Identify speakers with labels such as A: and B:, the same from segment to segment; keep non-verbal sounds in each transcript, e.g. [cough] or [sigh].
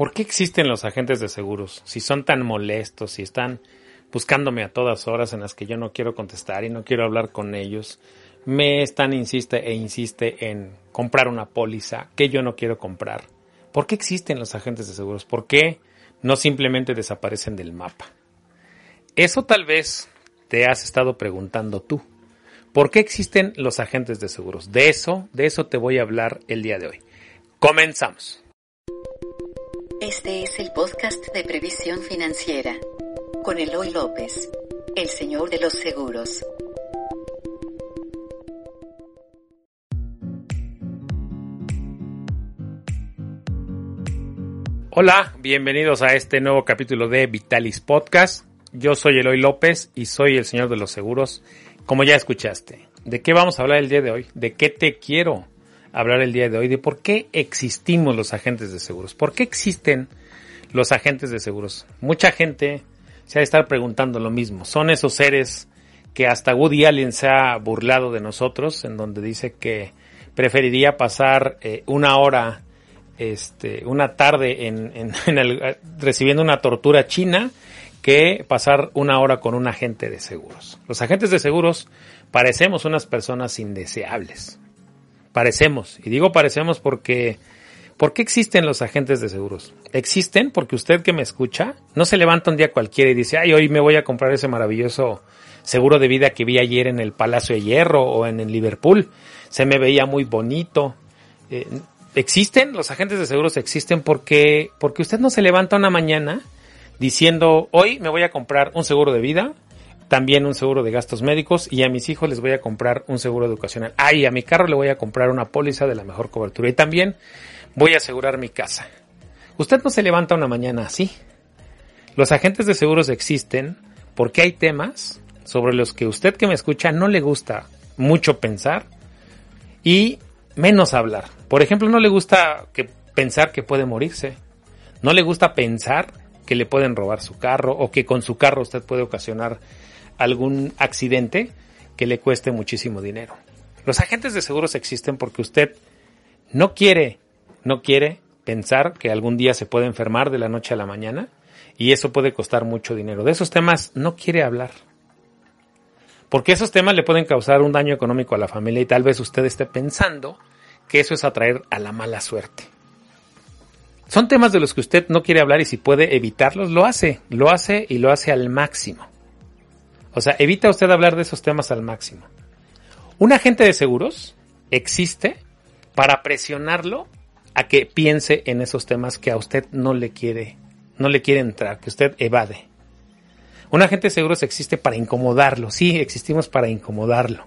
A: ¿Por qué existen los agentes de seguros? Si son tan molestos, si están buscándome a todas horas en las que yo no quiero contestar y no quiero hablar con ellos, me están insiste e insiste en comprar una póliza que yo no quiero comprar. ¿Por qué existen los agentes de seguros? ¿Por qué no simplemente desaparecen del mapa? Eso tal vez te has estado preguntando tú. ¿Por qué existen los agentes de seguros? De eso, de eso te voy a hablar el día de hoy. Comenzamos.
B: Este es el podcast de previsión financiera con Eloy López, el señor de los seguros.
A: Hola, bienvenidos a este nuevo capítulo de Vitalis Podcast. Yo soy Eloy López y soy el señor de los seguros, como ya escuchaste. ¿De qué vamos a hablar el día de hoy? ¿De qué te quiero hablar el día de hoy de por qué existimos los agentes de seguros. ¿Por qué existen los agentes de seguros? Mucha gente se ha de estar preguntando lo mismo. Son esos seres que hasta Woody Allen se ha burlado de nosotros, en donde dice que preferiría pasar eh, una hora, este, una tarde en, [laughs] recibiendo una tortura china que pasar una hora con un agente de seguros. Los agentes de seguros parecemos unas personas indeseables parecemos. Y digo parecemos porque, ¿por qué existen los agentes de seguros? Existen porque usted que me escucha no se levanta un día cualquiera y dice, ay, hoy me voy a comprar ese maravilloso seguro de vida que vi ayer en el Palacio de Hierro o en el Liverpool. Se me veía muy bonito. Eh, existen, los agentes de seguros existen porque, porque usted no se levanta una mañana diciendo, hoy me voy a comprar un seguro de vida, también un seguro de gastos médicos y a mis hijos les voy a comprar un seguro educacional. Ah, a mi carro le voy a comprar una póliza de la mejor cobertura y también voy a asegurar mi casa. Usted no se levanta una mañana así. Los agentes de seguros existen porque hay temas sobre los que usted que me escucha no le gusta mucho pensar y menos hablar. Por ejemplo, no le gusta que pensar que puede morirse. No le gusta pensar que le pueden robar su carro o que con su carro usted puede ocasionar algún accidente que le cueste muchísimo dinero. Los agentes de seguros existen porque usted no quiere, no quiere pensar que algún día se puede enfermar de la noche a la mañana y eso puede costar mucho dinero. De esos temas no quiere hablar. Porque esos temas le pueden causar un daño económico a la familia y tal vez usted esté pensando que eso es atraer a la mala suerte. Son temas de los que usted no quiere hablar y si puede evitarlos, lo hace, lo hace y lo hace al máximo. O sea, evita usted hablar de esos temas al máximo. Un agente de seguros existe para presionarlo a que piense en esos temas que a usted no le quiere, no le quiere entrar, que usted evade. Un agente de seguros existe para incomodarlo, sí, existimos para incomodarlo,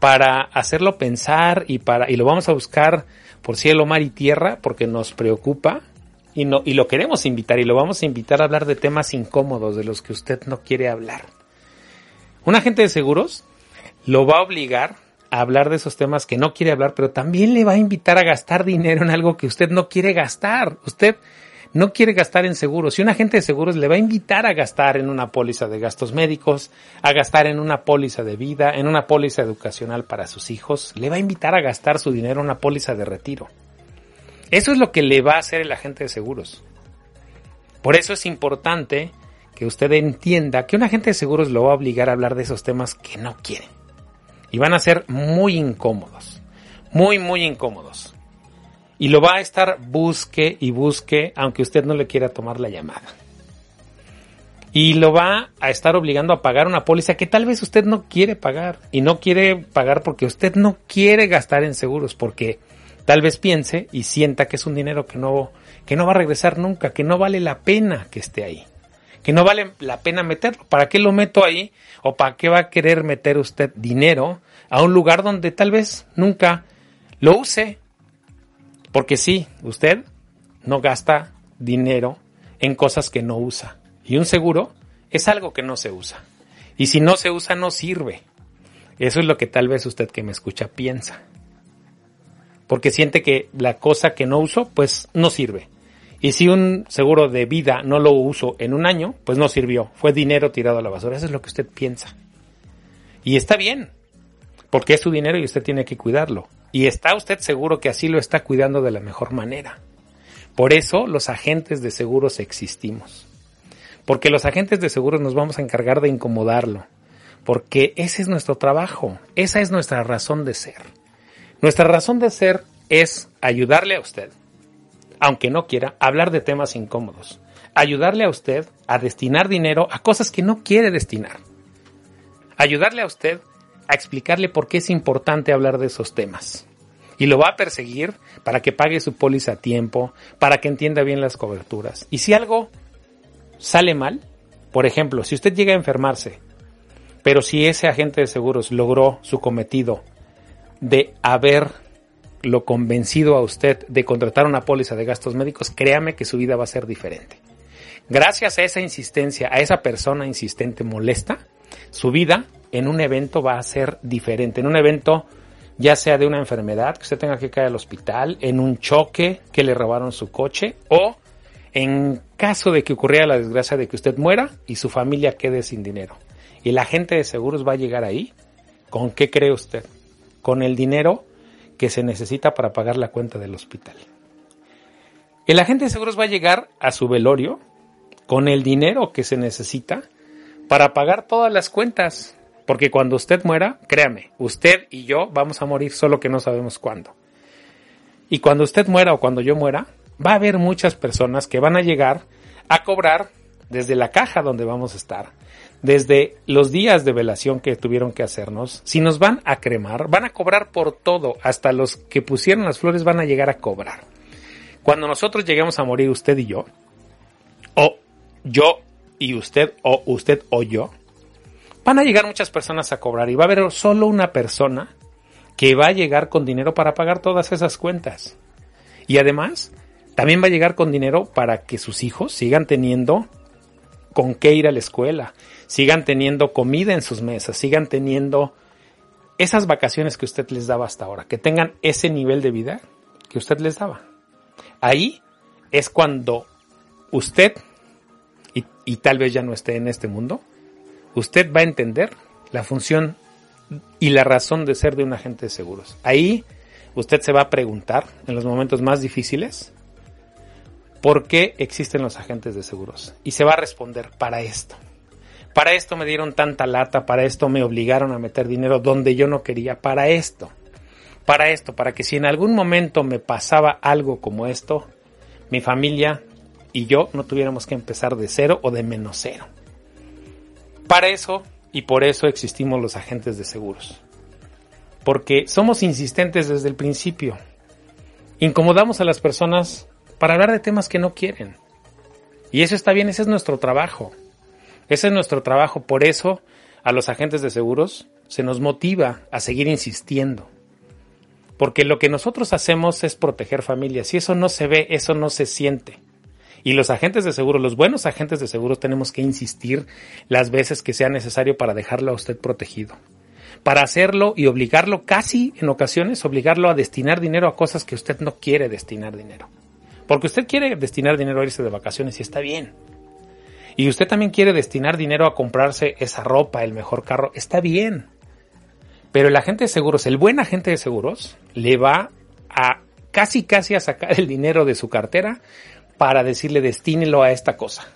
A: para hacerlo pensar y para y lo vamos a buscar por cielo, mar y tierra porque nos preocupa y no y lo queremos invitar y lo vamos a invitar a hablar de temas incómodos de los que usted no quiere hablar. Un agente de seguros lo va a obligar a hablar de esos temas que no quiere hablar, pero también le va a invitar a gastar dinero en algo que usted no quiere gastar. Usted no quiere gastar en seguros. Y un agente de seguros le va a invitar a gastar en una póliza de gastos médicos, a gastar en una póliza de vida, en una póliza educacional para sus hijos, le va a invitar a gastar su dinero en una póliza de retiro. Eso es lo que le va a hacer el agente de seguros. Por eso es importante que usted entienda que un agente de seguros lo va a obligar a hablar de esos temas que no quiere. Y van a ser muy incómodos. Muy, muy incómodos. Y lo va a estar busque y busque, aunque usted no le quiera tomar la llamada. Y lo va a estar obligando a pagar una póliza que tal vez usted no quiere pagar. Y no quiere pagar porque usted no quiere gastar en seguros. Porque tal vez piense y sienta que es un dinero que no, que no va a regresar nunca, que no vale la pena que esté ahí que no vale la pena meterlo. ¿Para qué lo meto ahí? ¿O para qué va a querer meter usted dinero a un lugar donde tal vez nunca lo use? Porque sí, usted no gasta dinero en cosas que no usa. Y un seguro es algo que no se usa. Y si no se usa, no sirve. Eso es lo que tal vez usted que me escucha piensa. Porque siente que la cosa que no uso, pues no sirve. Y si un seguro de vida no lo uso en un año, pues no sirvió. Fue dinero tirado a la basura. Eso es lo que usted piensa. Y está bien, porque es su dinero y usted tiene que cuidarlo. Y está usted seguro que así lo está cuidando de la mejor manera. Por eso los agentes de seguros existimos. Porque los agentes de seguros nos vamos a encargar de incomodarlo. Porque ese es nuestro trabajo. Esa es nuestra razón de ser. Nuestra razón de ser es ayudarle a usted, aunque no quiera, hablar de temas incómodos. Ayudarle a usted a destinar dinero a cosas que no quiere destinar. Ayudarle a usted a explicarle por qué es importante hablar de esos temas. Y lo va a perseguir para que pague su póliza a tiempo, para que entienda bien las coberturas. Y si algo sale mal, por ejemplo, si usted llega a enfermarse, pero si ese agente de seguros logró su cometido de haberlo convencido a usted de contratar una póliza de gastos médicos, créame que su vida va a ser diferente. Gracias a esa insistencia, a esa persona insistente molesta, su vida en un evento va a ser diferente. En un evento, ya sea de una enfermedad, que usted tenga que caer al hospital, en un choque, que le robaron su coche, o en caso de que ocurriera la desgracia de que usted muera y su familia quede sin dinero. Y la gente de seguros va a llegar ahí. ¿Con qué cree usted? Con el dinero que se necesita para pagar la cuenta del hospital. El agente de seguros va a llegar a su velorio con el dinero que se necesita para pagar todas las cuentas. Porque cuando usted muera, créame, usted y yo vamos a morir solo que no sabemos cuándo. Y cuando usted muera o cuando yo muera, va a haber muchas personas que van a llegar a cobrar desde la caja donde vamos a estar, desde los días de velación que tuvieron que hacernos, si nos van a cremar, van a cobrar por todo, hasta los que pusieron las flores van a llegar a cobrar. Cuando nosotros lleguemos a morir usted y yo, o yo y usted o usted o yo, van a llegar muchas personas a cobrar y va a haber solo una persona que va a llegar con dinero para pagar todas esas cuentas. Y además, también va a llegar con dinero para que sus hijos sigan teniendo con qué ir a la escuela, sigan teniendo comida en sus mesas, sigan teniendo esas vacaciones que usted les daba hasta ahora, que tengan ese nivel de vida que usted les daba. Ahí es cuando usted y, tal vez ya no esté en este mundo, usted va a entender la función y la razón de ser de un agente de seguros. Ahí usted se va a preguntar en los momentos más difíciles por qué existen los agentes de seguros. Y se va a responder para esto. Para esto me dieron tanta lata, para esto me obligaron a meter dinero donde yo no quería, para esto. Para esto, para que si en algún momento me pasaba algo como esto, mi familia y yo no tuviéramos que empezar de cero o de menos cero. Para eso y por eso existimos los agentes de seguros. Porque somos insistentes desde el principio. Incomodamos a las personas para hablar de temas que no quieren. Y eso está bien, ese es nuestro trabajo. Ese es nuestro trabajo. Por eso a los agentes de seguros se nos motiva a seguir insistiendo. Porque lo que nosotros hacemos es proteger familias. Si eso no se ve, eso no se siente. Y los agentes de seguro, los buenos agentes de seguros, tenemos que insistir las veces que sea necesario para dejarlo a usted protegido. Para hacerlo y obligarlo, casi en ocasiones, obligarlo a destinar dinero a cosas que usted no quiere destinar dinero. Porque usted quiere destinar dinero a irse de vacaciones y está bien. Y usted también quiere destinar dinero a comprarse esa ropa, el mejor carro, está bien. Pero el agente de seguros, el buen agente de seguros, le va a casi casi a sacar el dinero de su cartera para decirle destínelo a esta cosa.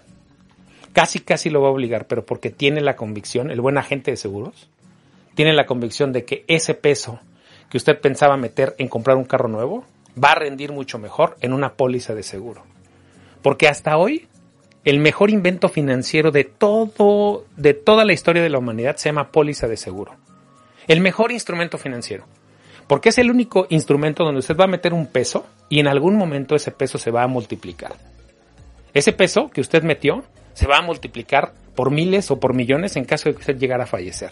A: Casi, casi lo va a obligar, pero porque tiene la convicción, el buen agente de seguros, tiene la convicción de que ese peso que usted pensaba meter en comprar un carro nuevo va a rendir mucho mejor en una póliza de seguro. Porque hasta hoy, el mejor invento financiero de todo, de toda la historia de la humanidad se llama póliza de seguro. El mejor instrumento financiero. Porque es el único instrumento donde usted va a meter un peso y en algún momento ese peso se va a multiplicar. Ese peso que usted metió se va a multiplicar por miles o por millones en caso de que usted llegara a fallecer.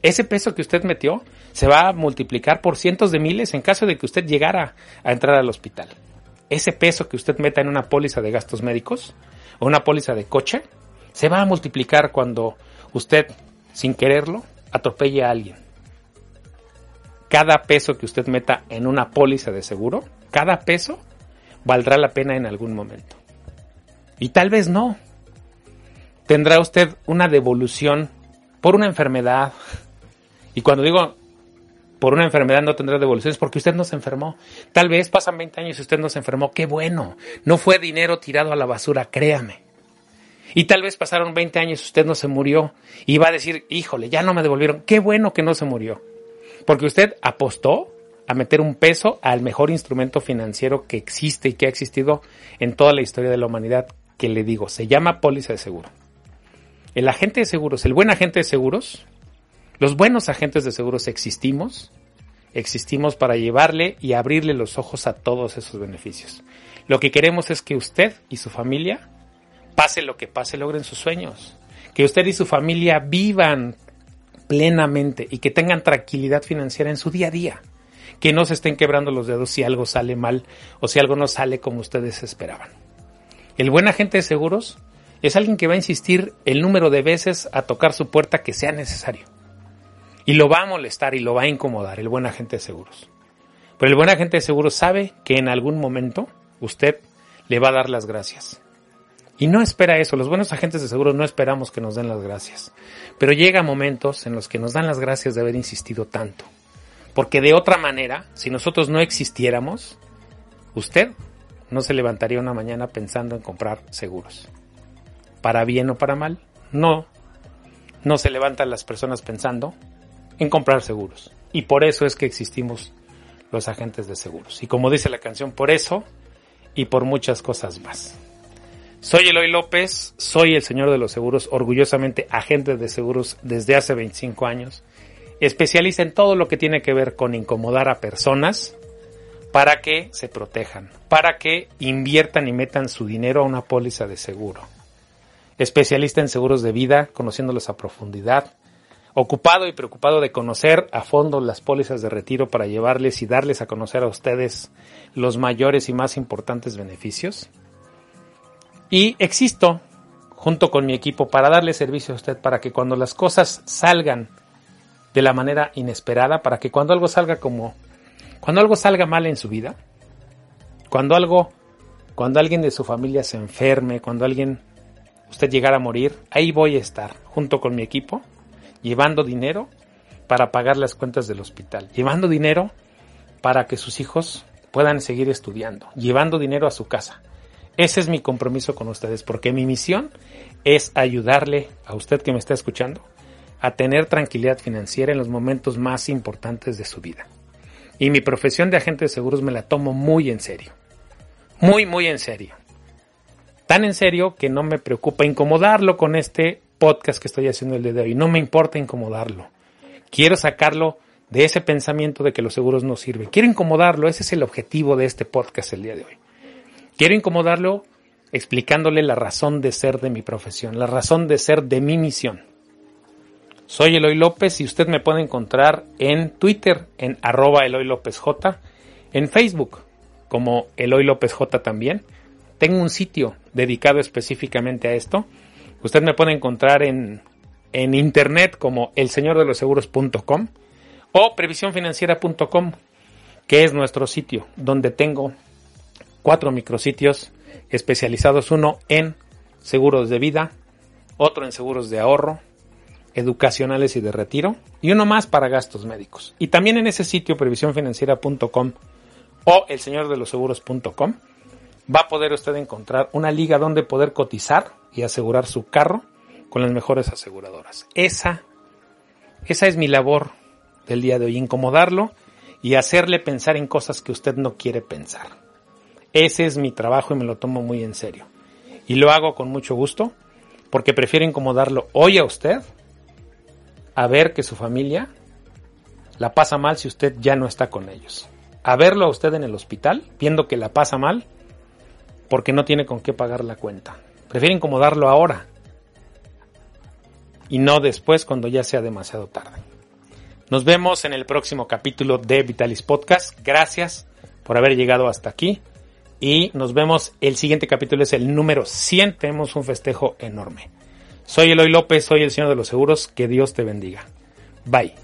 A: Ese peso que usted metió se va a multiplicar por cientos de miles en caso de que usted llegara a entrar al hospital. Ese peso que usted meta en una póliza de gastos médicos o una póliza de coche se va a multiplicar cuando usted, sin quererlo, atropelle a alguien cada peso que usted meta en una póliza de seguro, cada peso valdrá la pena en algún momento. Y tal vez no. Tendrá usted una devolución por una enfermedad. Y cuando digo por una enfermedad no tendrá devoluciones porque usted no se enfermó. Tal vez pasan 20 años y usted no se enfermó. Qué bueno. No fue dinero tirado a la basura, créame. Y tal vez pasaron 20 años y usted no se murió. Y va a decir, híjole, ya no me devolvieron. Qué bueno que no se murió. Porque usted apostó a meter un peso al mejor instrumento financiero que existe y que ha existido en toda la historia de la humanidad, que le digo, se llama póliza de seguro. El agente de seguros, el buen agente de seguros, los buenos agentes de seguros existimos, existimos para llevarle y abrirle los ojos a todos esos beneficios. Lo que queremos es que usted y su familia, pase lo que pase, logren sus sueños. Que usted y su familia vivan plenamente y que tengan tranquilidad financiera en su día a día. Que no se estén quebrando los dedos si algo sale mal o si algo no sale como ustedes esperaban. El buen agente de seguros es alguien que va a insistir el número de veces a tocar su puerta que sea necesario. Y lo va a molestar y lo va a incomodar el buen agente de seguros. Pero el buen agente de seguros sabe que en algún momento usted le va a dar las gracias. Y no espera eso, los buenos agentes de seguros no esperamos que nos den las gracias. Pero llega momentos en los que nos dan las gracias de haber insistido tanto. Porque de otra manera, si nosotros no existiéramos, usted no se levantaría una mañana pensando en comprar seguros. Para bien o para mal, no. No se levantan las personas pensando en comprar seguros. Y por eso es que existimos los agentes de seguros. Y como dice la canción, por eso y por muchas cosas más. Soy Eloy López, soy el señor de los seguros, orgullosamente agente de seguros desde hace 25 años, especialista en todo lo que tiene que ver con incomodar a personas para que se protejan, para que inviertan y metan su dinero a una póliza de seguro. Especialista en seguros de vida, conociéndolos a profundidad, ocupado y preocupado de conocer a fondo las pólizas de retiro para llevarles y darles a conocer a ustedes los mayores y más importantes beneficios. Y existo junto con mi equipo para darle servicio a usted para que cuando las cosas salgan de la manera inesperada, para que cuando algo salga como cuando algo salga mal en su vida, cuando algo cuando alguien de su familia se enferme, cuando alguien usted llegara a morir, ahí voy a estar junto con mi equipo llevando dinero para pagar las cuentas del hospital, llevando dinero para que sus hijos puedan seguir estudiando, llevando dinero a su casa. Ese es mi compromiso con ustedes, porque mi misión es ayudarle a usted que me está escuchando a tener tranquilidad financiera en los momentos más importantes de su vida. Y mi profesión de agente de seguros me la tomo muy en serio. Muy, muy en serio. Tan en serio que no me preocupa incomodarlo con este podcast que estoy haciendo el día de hoy. No me importa incomodarlo. Quiero sacarlo de ese pensamiento de que los seguros no sirven. Quiero incomodarlo. Ese es el objetivo de este podcast el día de hoy. Quiero incomodarlo explicándole la razón de ser de mi profesión, la razón de ser de mi misión. Soy Eloy López y usted me puede encontrar en Twitter en arroba Eloy López J, en Facebook como Eloy López J también. Tengo un sitio dedicado específicamente a esto Usted me puede encontrar en, en internet como elseñordeloseguros.com o previsiónfinanciera.com, que es nuestro sitio donde tengo cuatro micrositios especializados, uno en seguros de vida, otro en seguros de ahorro, educacionales y de retiro, y uno más para gastos médicos. Y también en ese sitio, previsiónfinanciera.com o elseñordeloseguros.com, va a poder usted encontrar una liga donde poder cotizar y asegurar su carro con las mejores aseguradoras. Esa, esa es mi labor del día de hoy, incomodarlo y hacerle pensar en cosas que usted no quiere pensar. Ese es mi trabajo y me lo tomo muy en serio. Y lo hago con mucho gusto porque prefiero incomodarlo hoy a usted a ver que su familia la pasa mal si usted ya no está con ellos. A verlo a usted en el hospital viendo que la pasa mal porque no tiene con qué pagar la cuenta. Prefiero incomodarlo ahora y no después cuando ya sea demasiado tarde. Nos vemos en el próximo capítulo de Vitalis Podcast. Gracias por haber llegado hasta aquí. Y nos vemos, el siguiente capítulo es el número 100. Tenemos un festejo enorme. Soy Eloy López, soy el Señor de los Seguros. Que Dios te bendiga. Bye.